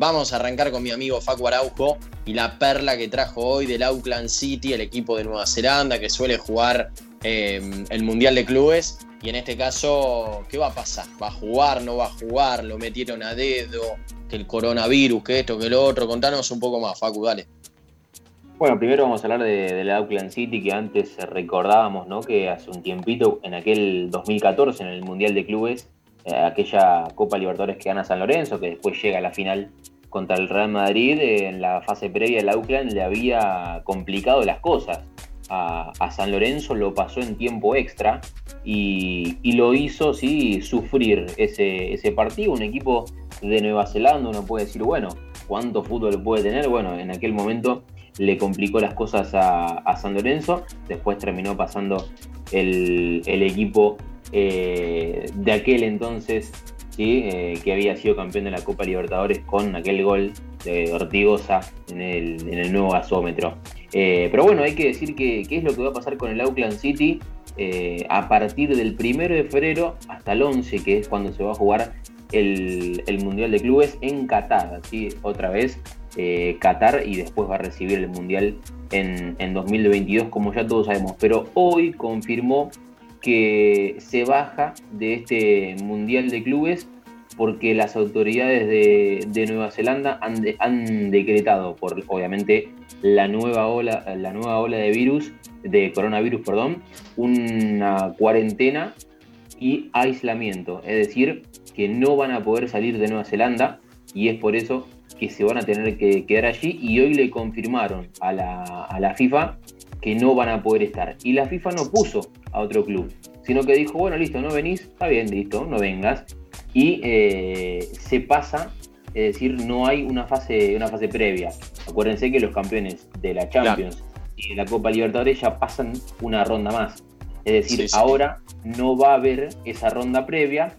Vamos a arrancar con mi amigo Facu Araujo y la perla que trajo hoy del Auckland City, el equipo de Nueva Zelanda que suele jugar eh, el Mundial de Clubes. Y en este caso, ¿qué va a pasar? ¿Va a jugar? ¿No va a jugar? ¿Lo metieron a dedo? ¿Que el coronavirus? ¿Que esto? ¿Que lo otro? Contanos un poco más, Facu, dale. Bueno, primero vamos a hablar de, del Auckland City, que antes recordábamos, ¿no? Que hace un tiempito, en aquel 2014, en el Mundial de Clubes, eh, aquella Copa Libertadores que gana San Lorenzo, que después llega a la final contra el Real Madrid, en la fase previa del Auckland le había complicado las cosas. A, San Lorenzo lo pasó en tiempo extra y, lo hizo sí sufrir ese, ese partido. Un equipo de Nueva Zelanda, uno puede decir, bueno, ¿cuánto fútbol puede tener? Bueno, en aquel momento le complicó las cosas a, San Lorenzo, después terminó pasando el, el equipo eh, de aquel entonces, Eh, que había sido campeón de la Copa Libertadores con aquel gol de Ortigosa en el, nuevo gasómetro. Eh, pero bueno, hay que decir que qué es lo que va a pasar con el Auckland City a partir del 1 de febrero hasta el 11, que es cuando se va a jugar el, Mundial de Clubes en Qatar, ¿sí? otra vez Qatar y después va a recibir el Mundial en, en 2022, como ya todos sabemos. Pero hoy confirmó que se baja de este Mundial de Clubes porque las autoridades de, Nueva Zelanda han, decretado, por obviamente la nueva ola, la nueva ola de virus, de coronavirus, perdón, una cuarentena y aislamiento. Es decir, que no van a poder salir de Nueva Zelanda y es por eso que se van a tener que quedar allí y hoy le confirmaron a la, a la FIFA que no van a poder estar. Y la FIFA no puso a otro club, sino que dijo, bueno, listo, no venís, está bien, listo, no vengas. Y eh, se pasa, es decir, no hay una fase, una fase previa. Acuérdense que los campeones de la Champions y de la Copa Libertadores ya pasan una ronda más. Es decir, ahora no va a haber esa ronda previa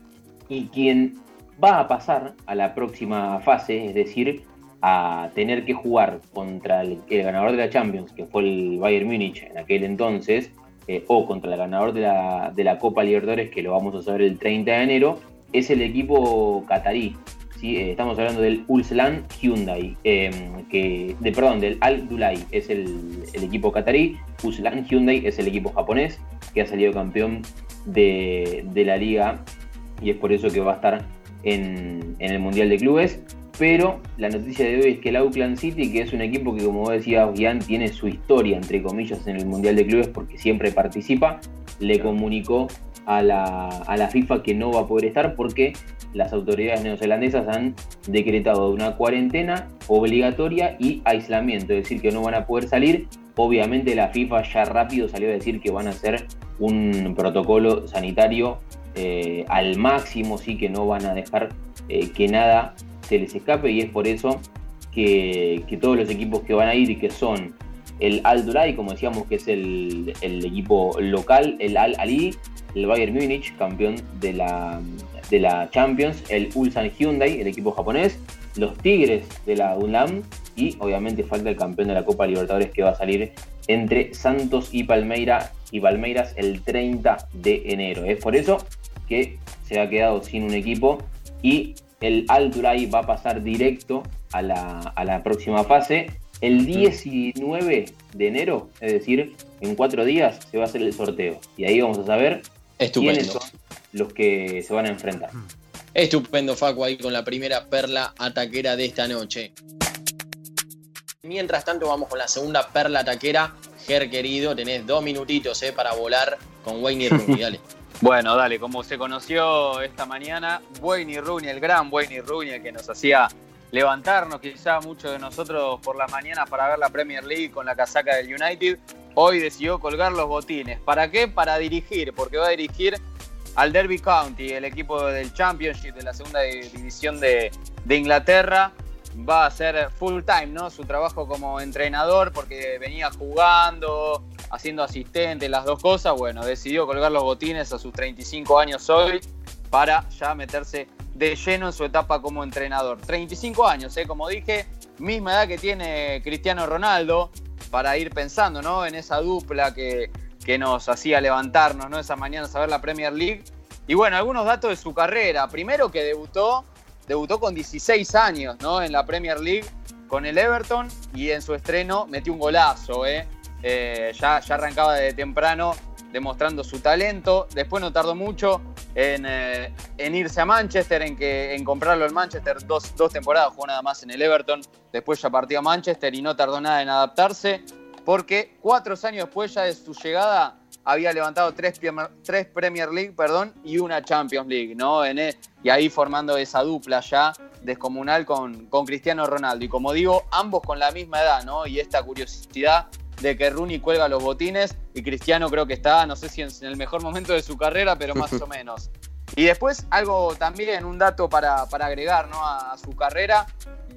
y quien va a pasar a la próxima fase, es decir, a tener que jugar contra el, ganador de la Champions, que fue el Bayern Múnich en aquel entonces, eh, o contra el ganador de la, de la, Copa Libertadores, que lo vamos a saber el 30 de enero, es el equipo catarí. ¿sí? Eh, estamos hablando del Ulslan Hyundai, em, que, de, perdón, del Al Dulai es el, equipo catarí, Ulslan Hyundai es el equipo japonés, que ha salido campeón de, de la liga y es por eso que va a estar en, en el Mundial de Clubes pero la noticia de hoy es que el Auckland City, que es un equipo que como decía Gian, tiene su historia, entre comillas, en el Mundial de Clubes porque siempre participa, le comunicó a la, FIFA que no va a poder estar porque las autoridades neozelandesas han decretado una cuarentena obligatoria y aislamiento, es decir, que no van a poder salir. Obviamente la FIFA ya rápido salió a decir que van a hacer un protocolo sanitario eh, al máximo, sí que no van a dejar eh, que nada se les escape y es por eso que, todos los equipos que van a ir y que son el Al Durai, como decíamos que es el, equipo local, el Al Ali, el Bayern Múnich, campeón de la, de la Champions, el Ulsan Hyundai, el equipo japonés, los Tigres de la UNAM y obviamente falta el campeón de la Copa Libertadores que va a salir entre Santos y Palmeira y Palmeiras el 30 de enero. Es por eso que se ha quedado sin un equipo y el Al Durai va a pasar directo a la, próxima fase. El 19 de enero, es decir, en cuatro días, se va a hacer el sorteo. Y ahí vamos a saber quiénes son los que se van a enfrentar. Estupendo, Facu, ahí con la primera perla ataquera de esta noche. Mientras tanto, vamos con la segunda perla ataquera. Ger, querido, tenés dos minutitos eh, para volar con Wayne Rooney. Dale. Bueno, dale, como se conoció esta mañana, Wayne Rooney, el gran Wayne Rooney, el que nos hacía levantarnos quizá muchos de nosotros por la mañana para ver la Premier League con la casaca del United, hoy decidió colgar los botines. ¿Para qué? Para dirigir, porque va a dirigir al Derby County, el equipo del Championship de la segunda división de, Inglaterra. va a ser full time, ¿no? Su trabajo como entrenador, porque venía jugando, haciendo asistente, las dos cosas. Bueno, decidió colgar los botines a sus 35 años hoy para ya meterse de lleno en su etapa como entrenador. 35 años, ¿eh? como dije, misma edad que tiene Cristiano Ronaldo, para ir pensando ¿no? en esa dupla que, que nos hacía levantarnos ¿no? esa mañana a ver la Premier League. Y bueno, algunos datos de su carrera. Primero que debutó, debutó con 16 años ¿no? en la Premier League con el Everton y en su estreno metió un golazo. ¿eh? Eh, ya, ya arrancaba de temprano demostrando su talento. Después no tardó mucho en, eh, irse a Manchester, en, que, en comprarlo en Manchester. Dos, dos, temporadas jugó nada más en el Everton. Después ya partió a Manchester y no tardó nada en adaptarse. Porque cuatro años después ya de su llegada había levantado tres, tres Premier League perdón, y una Champions League. ¿no? En e, y ahí formando esa dupla ya descomunal con, con Cristiano Ronaldo. Y como digo, ambos con la misma edad, ¿no? Y esta curiosidad de que Rooney cuelga los botines y Cristiano creo que está, no sé si en el mejor momento de su carrera, pero más o menos. Y después algo también, un dato para, agregar ¿no? a, su carrera,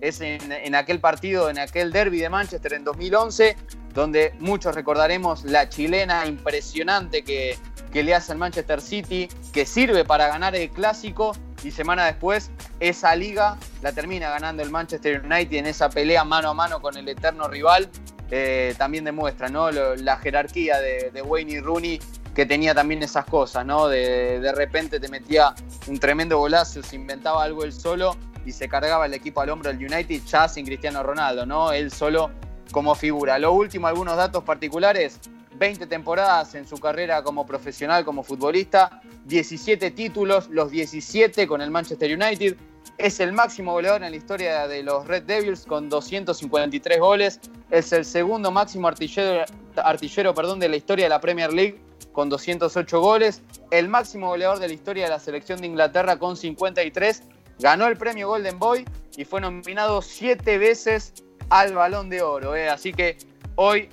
es en, aquel partido, en aquel derby de Manchester en 2011, donde muchos recordaremos la chilena impresionante que, que le hace al Manchester City, que sirve para ganar el clásico y semana después esa liga la termina ganando el Manchester United en esa pelea mano a mano con el eterno rival eh, también demuestra ¿no? la jerarquía de, Wayne y Rooney, que tenía también esas cosas, ¿no? De, de repente te metía un tremendo golazo, se inventaba algo él solo y se cargaba el equipo al hombro del United ya sin Cristiano Ronaldo, ¿no? Él solo como figura. Lo último, algunos datos particulares. 20 temporadas en su carrera como profesional, como futbolista, 17 títulos, los 17 con el Manchester United, es el máximo goleador en la historia de los Red Devils con 253 goles. Es el segundo máximo artillero, artillero perdón, de la historia de la Premier League con 208 goles. El máximo goleador de la historia de la selección de Inglaterra con 53. Ganó el premio Golden Boy y fue nominado siete veces al Balón de Oro. ¿eh? Así que hoy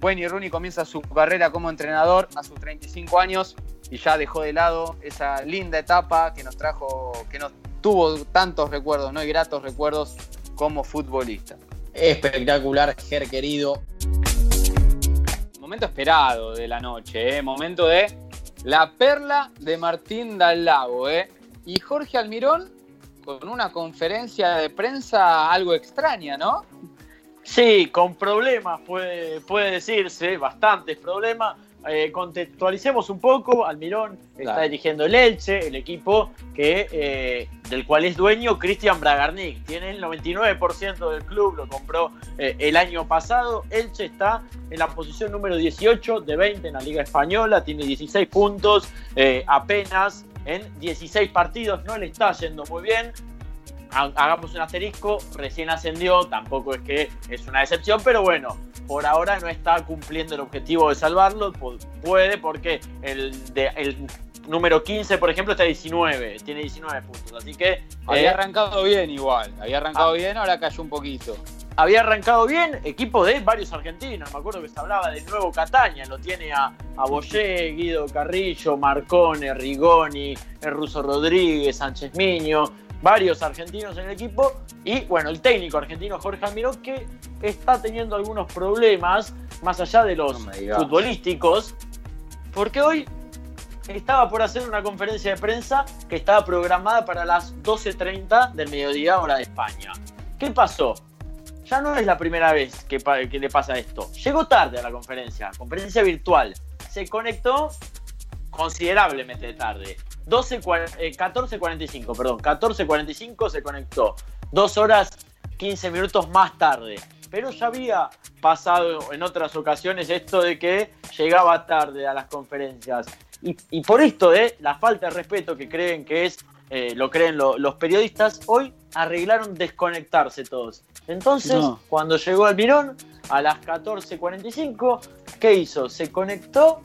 Wayne Rooney comienza su carrera como entrenador a sus 35 años y ya dejó de lado esa linda etapa que nos trajo, que nos tuvo tantos recuerdos, ¿no? Y gratos recuerdos como futbolista. Espectacular, Ger querido. Momento esperado de la noche, ¿eh? Momento de la perla de Martín Dal Lago, ¿eh? Y Jorge Almirón con una conferencia de prensa algo extraña, ¿no? Sí, con problemas, puede, puede decirse, bastantes problemas eh, contextualicemos un poco, Almirón está dirigiendo el Elche, el equipo que, eh, del cual es dueño Cristian Bragarnik. Tiene el 99% del club, lo compró eh, el año pasado. Elche está en la posición número 18 de 20 en la Liga Española, tiene 16 puntos apenas en 16 partidos, no le está yendo muy bien hagamos un asterisco, recién ascendió, tampoco es que es una decepción, pero bueno, por ahora no está cumpliendo el objetivo de salvarlo, puede porque el, el número 15, por ejemplo, está 19, tiene 19 puntos, así que... Había eh, arrancado bien igual, había arrancado ah. bien, ahora cayó un poquito. Había arrancado bien, equipo de varios argentinos, me acuerdo que se hablaba de nuevo Cataña, lo tiene a, a Boyé, Guido Carrillo, Marcone, Rigoni, el Ruso Rodríguez, Sánchez Miño, varios argentinos en el equipo y bueno, el técnico argentino Jorge Almirón que está teniendo algunos problemas más allá de los futbolísticos, porque hoy estaba por hacer una conferencia de prensa que estaba programada para las 12.30 del mediodía hora de España. ¿Qué pasó? Ya no es la primera vez que, que le pasa esto. Llegó tarde a la conferencia, conferencia virtual. Se conectó considerablemente tarde. 12, 14.45, eh, perdón, 14.45 se conectó. Dos horas 15 minutos más tarde. Pero ya había pasado en otras ocasiones esto de que llegaba tarde a las conferencias. Y, por esto de la falta de respeto que creen que es, eh, lo creen los periodistas, hoy arreglaron desconectarse todos. Entonces, cuando llegó Almirón a las 14.45, ¿qué hizo? Se conectó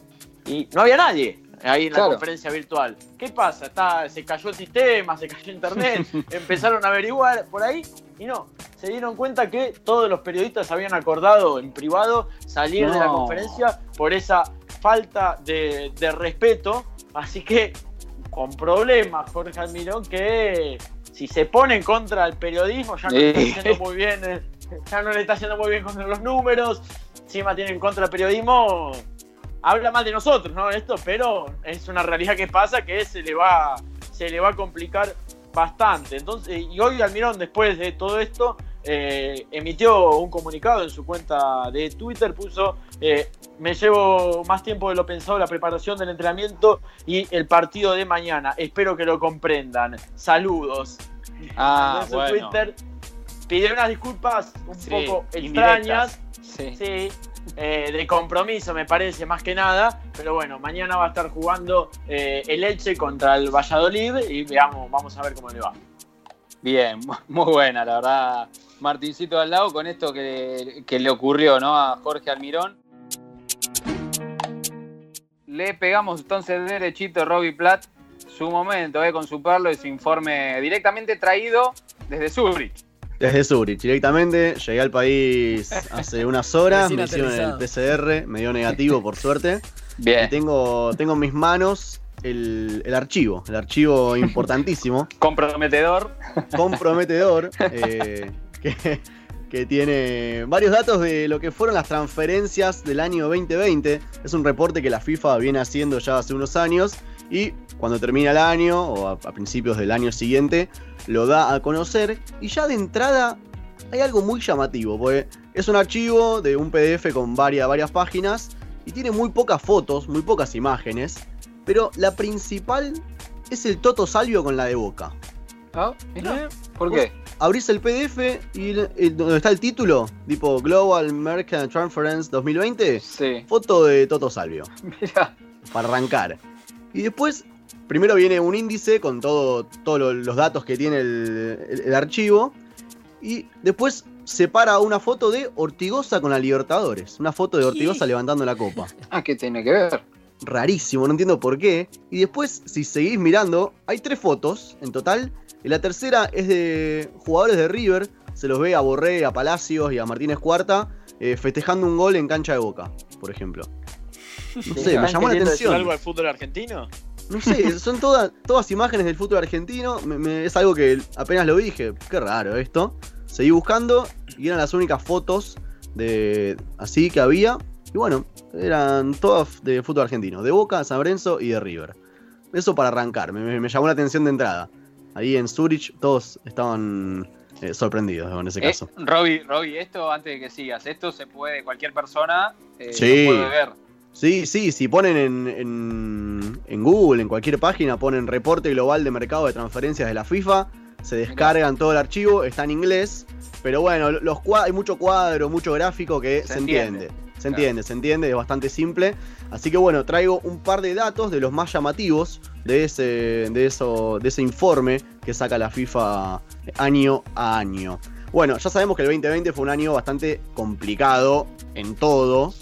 y no había nadie ahí en la conferencia virtual. ¿Qué pasa? Está, se cayó el sistema, se cayó internet, empezaron a averiguar por ahí y no, se dieron cuenta que todos los periodistas habían acordado en privado salir de la conferencia por esa falta de, respeto, así que con problemas Jorge Almirón que si se pone en contra del periodismo, ya no le está haciendo muy bien, eh, ya no le está haciendo muy bien contra los números, encima tiene en contra el periodismo, habla mal de nosotros, ¿no? Esto, pero es una realidad que pasa que se le va, se le va a complicar bastante. Entonces, y hoy Almirón, después de todo esto, eh, emitió un comunicado en su cuenta de Twitter, puso, eh, me llevo más tiempo de lo pensado la preparación del entrenamiento y el partido de mañana. Espero que lo comprendan. Saludos. Ah, en su Twitter pidió unas disculpas un poco extrañas. Sí. Eh, de compromiso me parece más que nada, pero bueno, mañana va a estar jugando el Elche contra el Valladolid y veamos, vamos a ver cómo le va. Bien, muy buena, la verdad. Martincito al lado con esto que, le ocurrió ¿no? a Jorge Almirón. Le pegamos entonces derechito Robbie Platt su momento eh, con su perlo ese informe directamente traído desde Zurich. Desde Zurich, directamente. Llegué al país hace unas horas, me hicieron el PCR, me dio negativo por suerte. Bien. Y tengo, tengo en mis manos el, archivo, el archivo importantísimo. Comprometedor. Comprometedor. Eh, que, tiene varios datos de lo que fueron las transferencias del año 2020. Es un reporte que la FIFA viene haciendo ya hace unos años y cuando termina el año o a, principios del año siguiente lo da a conocer y ya de entrada hay algo muy llamativo, porque es un archivo de un PDF con varias, varias páginas y tiene muy pocas fotos, muy pocas imágenes, pero la principal es el Toto Salvio con la de Boca. Ah, ¿Por qué? abrís el PDF y donde está el título, tipo Global American Transference 2020, sí. foto de Toto Salvio. Mira. Para arrancar. Y después, primero viene un índice con todo, todos los datos que tiene el, archivo. Y después separa una foto de Ortigosa con la Libertadores. Una foto de Ortigosa levantando la copa. Ah, ¿qué tiene que ver? Rarísimo, no entiendo por qué. Y después, si seguís mirando, hay tres fotos en total y la tercera es de jugadores de River. Se los ve a Borré, a Palacios y a Martínez Cuarta eh, festejando un gol en cancha de boca, por ejemplo. No sé, me llamó la atención. algo al fútbol argentino? No sé, son todas, todas imágenes del fútbol argentino. es algo que apenas lo dije. Qué raro esto. Seguí buscando y eran las únicas fotos de así que había. Y bueno, eran todas de fútbol argentino. De Boca, San Lorenzo y de River. Eso para arrancar. me llamó la atención de entrada ahí en Zurich todos estaban eh, sorprendidos en ese eh, caso. Robbie, Robbie, esto antes de que sigas, esto se puede, cualquier persona eh, lo puede ver. Sí, sí, si ponen en, en, Google, en cualquier página, ponen reporte global de mercado de transferencias de la FIFA, se descargan todo el archivo, está en inglés, pero bueno, los hay mucho cuadro, mucho gráfico que se, entiende. Se entiende, se entiende, es bastante simple. Así que bueno, traigo un par de datos de los más llamativos de ese, de eso, de ese informe que saca la FIFA año a año. Bueno, ya sabemos que el 2020 fue un año bastante complicado en todo.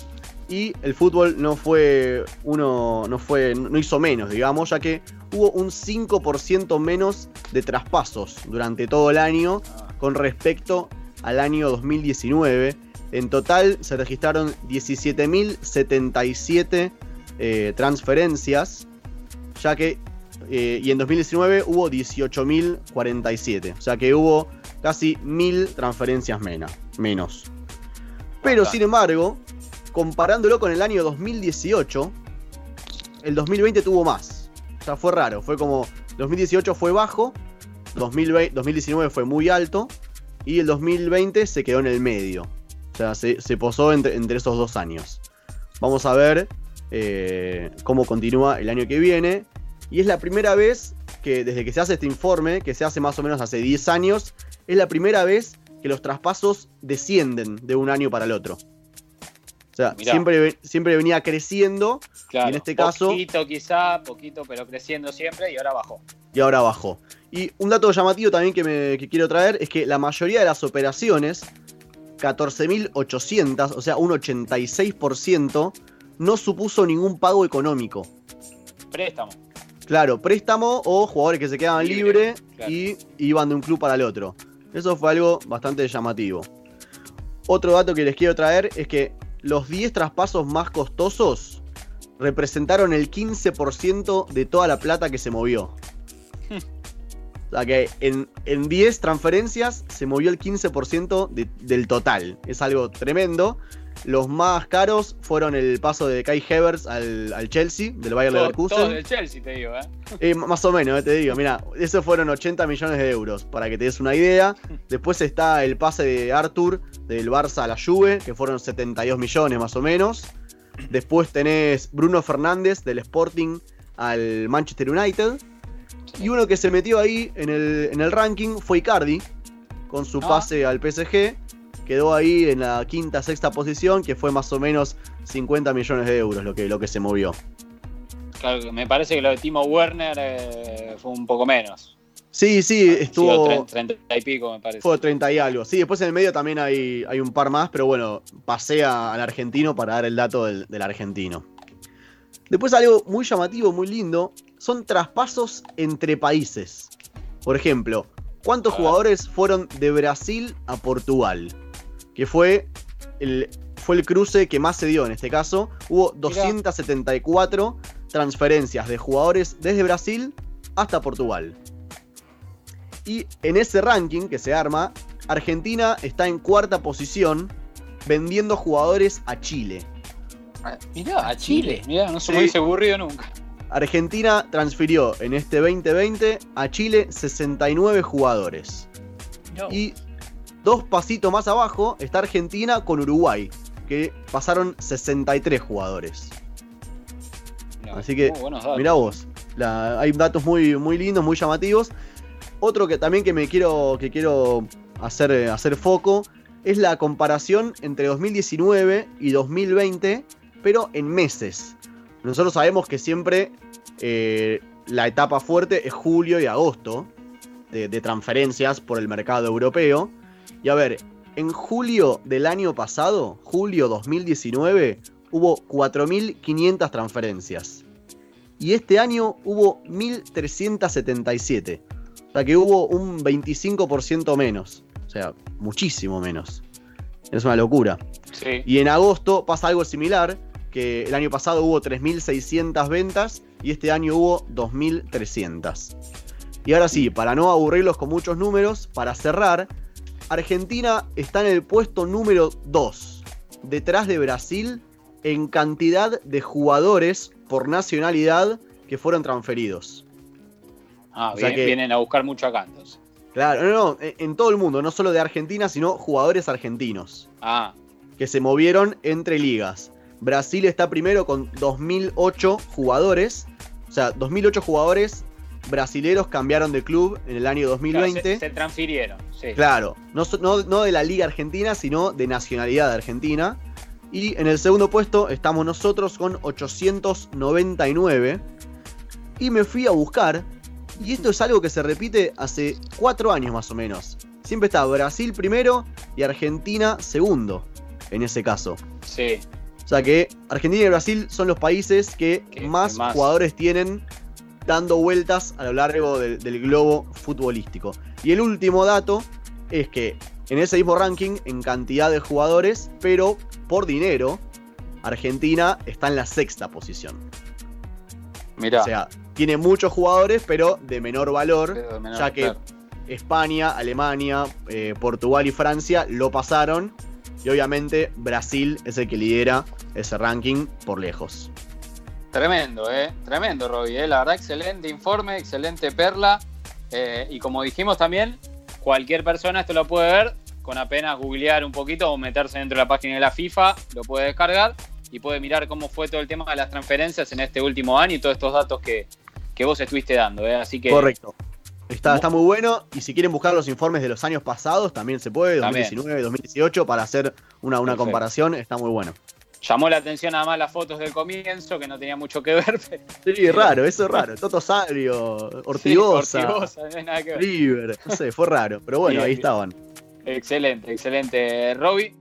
Y el fútbol no fue uno. no fue. no hizo menos, digamos, ya que hubo un 5% menos de traspasos durante todo el año con respecto al año 2019 en total se registraron 17.077 eh, transferencias, ya que, eh, y en 2019 hubo 18.047, o sea que hubo casi 1.000 transferencias menos. Pero sin embargo, comparándolo con el año 2018, el 2020 tuvo más. O sea, fue raro, fue como 2018 fue bajo, 2019 fue muy alto y el 2020 se quedó en el medio. O sea, se, posó entre, esos dos años. Vamos a ver eh, cómo continúa el año que viene. Y es la primera vez que desde que se hace este informe, que se hace más o menos hace 10 años, es la primera vez que los traspasos descienden de un año para el otro. O sea, siempre, siempre venía creciendo. y en este caso. Poquito quizá, poquito, pero creciendo siempre y ahora bajó. Y ahora bajó. Y un dato llamativo también que, me, que quiero traer es que la mayoría de las operaciones 14.800, o sea, un 86%, no supuso ningún pago económico. Préstamo. Claro, préstamo o jugadores que se quedaban libres y iban de un club para el otro. Eso fue algo bastante llamativo. Otro dato que les quiero traer es que los 10 traspasos más costosos representaron el 15% de toda la plata que se movió. O sea que en, en 10 transferencias se movió el 15% de- del total. Es algo tremendo. Los más caros fueron el paso de Kai Havertz al, al Chelsea, del Bayern Todo, Leverkusen. todo del Chelsea, te digo, ¿eh? Eh, más o menos, eh, te digo, mira, esos fueron 80 millones de euros, para que te des una idea. Después está el pase de Arthur del Barça a la Juve, que fueron 72 millones más o menos. Después tenés Bruno Fernández del Sporting al Manchester United. Y uno que se metió ahí en el, en el ranking fue Icardi, con su Ah. pase al PSG. Quedó ahí en la quinta, sexta posición, que fue más o menos 50 millones de euros lo que, lo que se movió. Claro, me parece que lo de Timo Werner eh, fue un poco menos. Sí, sí, estuvo... Sido tre- 30 y pico, me parece. Fue 30 y algo. Sí, después en el medio también hay, hay un par más, pero bueno, pasé a- al argentino para dar el dato del, del argentino. Después algo muy llamativo, muy lindo, son traspasos entre países. Por ejemplo, ¿cuántos jugadores fueron de Brasil a Portugal? Que fue el, fue el cruce que más se dio en este caso. Hubo 274 transferencias de jugadores desde Brasil hasta Portugal. Y en ese ranking que se arma, Argentina está en cuarta posición vendiendo jugadores a Chile. Mirá, a Chile. Mirá, no se me hubiese aburrido nunca. Argentina transfirió en este 2020 a Chile 69 jugadores. Y dos pasitos más abajo está Argentina con Uruguay, que pasaron 63 jugadores. No, Así que. Mirá vos, la- hay datos muy, muy lindos, muy llamativos. Otro que también que me quiero, que quiero hacer, hacer foco es la comparación entre 2019 y 2020, pero en meses. Nosotros sabemos que siempre eh, la etapa fuerte es julio y agosto de, de transferencias por el mercado europeo. Y a ver, en julio del año pasado, julio 2019, hubo 4.500 transferencias. Y este año hubo 1.377. O sea que hubo un 25% menos. O sea, muchísimo menos. Es una locura. Sí. Y en agosto pasa algo similar, que el año pasado hubo 3.600 ventas y este año hubo 2.300. Y ahora sí, para no aburrirlos con muchos números, para cerrar, Argentina está en el puesto número 2, detrás de Brasil, en cantidad de jugadores por nacionalidad que fueron transferidos. Ah, O sea bien- que- vienen a buscar mucho acá entonces. Claro, no, no, en todo el mundo, no solo de Argentina, sino jugadores argentinos. Ah, que se movieron entre ligas. Brasil está primero con 2008 jugadores. O sea, 2008 jugadores brasileros cambiaron de club en el año claro, 2020. se, se transfirieron. Sí. Claro, no, no- no de la Liga Argentina, sino de nacionalidad de Argentina. Y en el segundo puesto estamos nosotros con 899. Y me fui a buscar. Y esto es algo que se repite hace cuatro años más o menos. Siempre está Brasil primero y Argentina segundo. En ese caso. Sí. O sea que Argentina y Brasil son los países que, Que- más, que más- jugadores tienen dando vueltas a lo largo del, del globo futbolístico. Y el último dato es que en ese mismo ranking, en cantidad de jugadores, pero por dinero, Argentina está en la sexta posición. Mirá. O sea, tiene muchos jugadores, pero de menor valor, Pero de menor, ya que claro. España, Alemania, eh, Portugal y Francia lo pasaron. Y obviamente Brasil es el que lidera ese ranking por lejos. Tremendo, ¿eh? Tremendo, Robbie. ¿eh? La verdad, excelente informe, excelente perla. Eh, y como dijimos también, cualquier persona esto lo puede ver con apenas googlear un poquito o meterse dentro de la página de la FIFA, lo puede descargar y puede mirar cómo fue todo el tema de las transferencias en este último año y todos estos datos que, que vos estuviste dando. ¿eh? Así que Correcto. Está, está muy bueno. Y si quieren buscar los informes de los años pasados, también se puede, También. 2019, 2018, para hacer una, una comparación. Está muy bueno. Llamó la atención además las fotos del comienzo, que no tenía mucho que ver. pero- Sí, raro, eso es raro. Toto Sabrio, Ortigosa, Sí, Ortigosa, no nada que ver. River, no sé, fue raro. Pero bueno, ahí estaban. Excelente, excelente. Robbie,